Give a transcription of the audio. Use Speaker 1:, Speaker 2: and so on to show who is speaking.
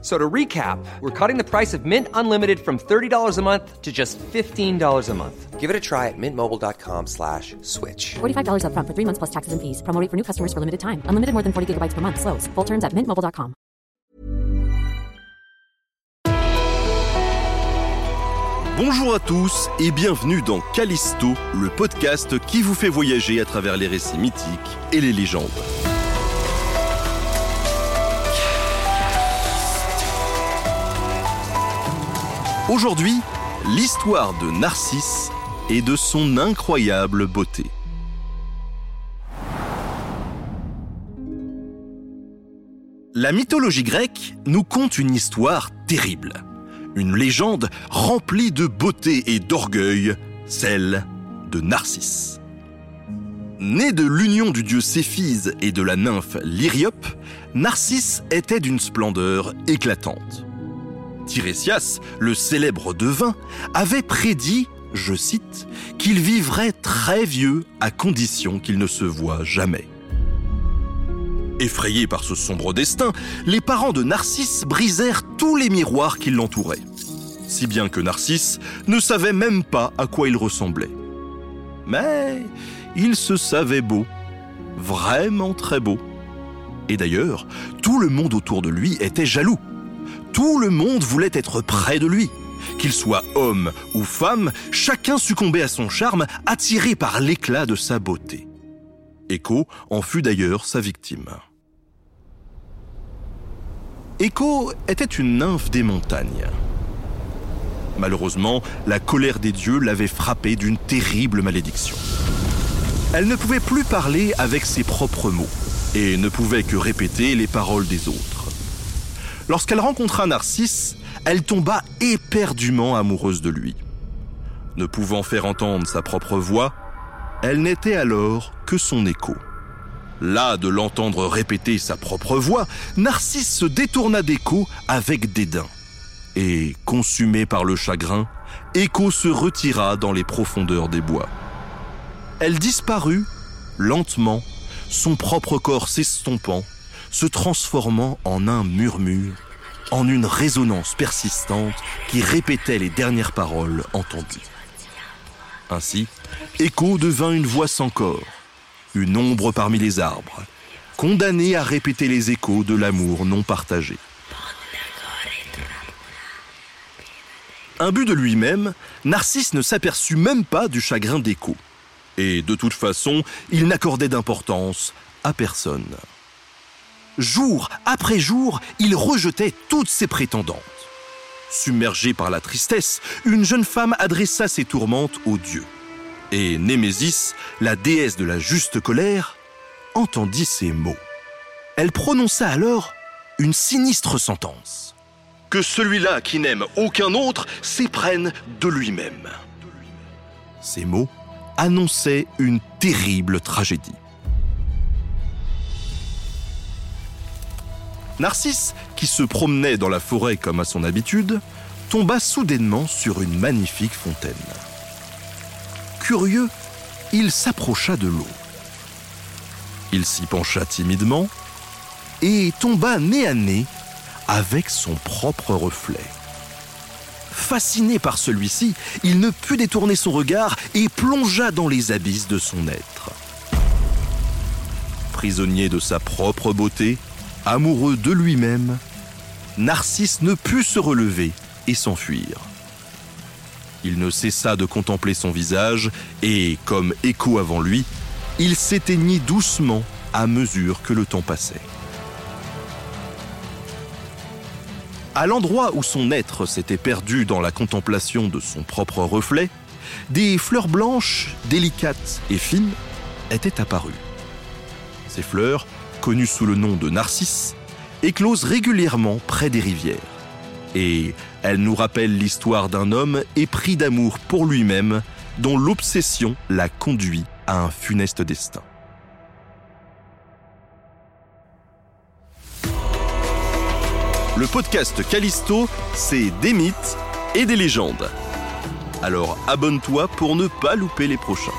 Speaker 1: So to recap, we're cutting the price of Mint Unlimited from $30 a month to just $15 a month.
Speaker 2: Give it a try at mintmobile.com slash switch.
Speaker 3: $45 upfront for three months plus taxes and fees. Promo rate for new customers for limited time. Unlimited more than 40 gigabytes per month. Slows. Full terms at mintmobile.com.
Speaker 4: Bonjour à tous et bienvenue dans Callisto, le podcast qui vous fait voyager à travers les récits mythiques et les légendes. Aujourd'hui, l'histoire de Narcisse et de son incroyable beauté. La mythologie grecque nous conte une histoire terrible, une légende remplie de beauté et d'orgueil, celle de Narcisse. Né de l'union du dieu Céphise et de la nymphe Lyriope, Narcisse était d'une splendeur éclatante. Tirésias, le célèbre devin, avait prédit, je cite, qu'il vivrait très vieux à condition qu'il ne se voie jamais. Effrayés par ce sombre destin, les parents de Narcisse brisèrent tous les miroirs qui l'entouraient. Si bien que Narcisse ne savait même pas à quoi il ressemblait. Mais il se savait beau, vraiment très beau. Et d'ailleurs, tout le monde autour de lui était jaloux. Tout le monde voulait être près de lui. Qu'il soit homme ou femme, chacun succombait à son charme, attiré par l'éclat de sa beauté. Echo en fut d'ailleurs sa victime. Echo était une nymphe des montagnes. Malheureusement, la colère des dieux l'avait frappée d'une terrible malédiction. Elle ne pouvait plus parler avec ses propres mots et ne pouvait que répéter les paroles des autres. Lorsqu'elle rencontra Narcisse, elle tomba éperdument amoureuse de lui. Ne pouvant faire entendre sa propre voix, elle n'était alors que son écho. Là de l'entendre répéter sa propre voix, Narcisse se détourna d'Écho avec dédain. Et, consumé par le chagrin, Écho se retira dans les profondeurs des bois. Elle disparut, lentement, son propre corps s'estompant, se transformant en un murmure, en une résonance persistante qui répétait les dernières paroles entendues. Ainsi, Écho devint une voix sans corps, une ombre parmi les arbres, condamnée à répéter les échos de l'amour non partagé. Imbu de lui-même, Narcisse ne s'aperçut même pas du chagrin d'Écho. Et de toute façon, il n'accordait d'importance à personne. Jour après jour, il rejetait toutes ses prétendantes. Submergée par la tristesse, une jeune femme adressa ses tourmentes aux dieux. Et Némésis, la déesse de la juste colère, entendit ces mots. Elle prononça alors une sinistre sentence. Que celui-là qui n'aime aucun autre s'éprenne de lui-même. Ces mots annonçaient une terrible tragédie. Narcisse, qui se promenait dans la forêt comme à son habitude, tomba soudainement sur une magnifique fontaine. Curieux, il s'approcha de l'eau. Il s'y pencha timidement et tomba nez à nez avec son propre reflet. Fasciné par celui-ci, il ne put détourner son regard et plongea dans les abysses de son être. Prisonnier de sa propre beauté, amoureux de lui-même, Narcisse ne put se relever et s'enfuir. Il ne cessa de contempler son visage et, comme écho avant lui, il s'éteignit doucement à mesure que le temps passait. À l'endroit où son être s'était perdu dans la contemplation de son propre reflet, des fleurs blanches, délicates et fines, étaient apparues. Ces fleurs, connues sous le nom de narcisses, éclosent régulièrement près des rivières. Et elles nous rappellent l'histoire d'un homme épris d'amour pour lui-même, dont l'obsession l'a conduit à un funeste destin. Le podcast Callisto, c'est des mythes et des légendes. Alors abonne-toi pour ne pas louper les prochains.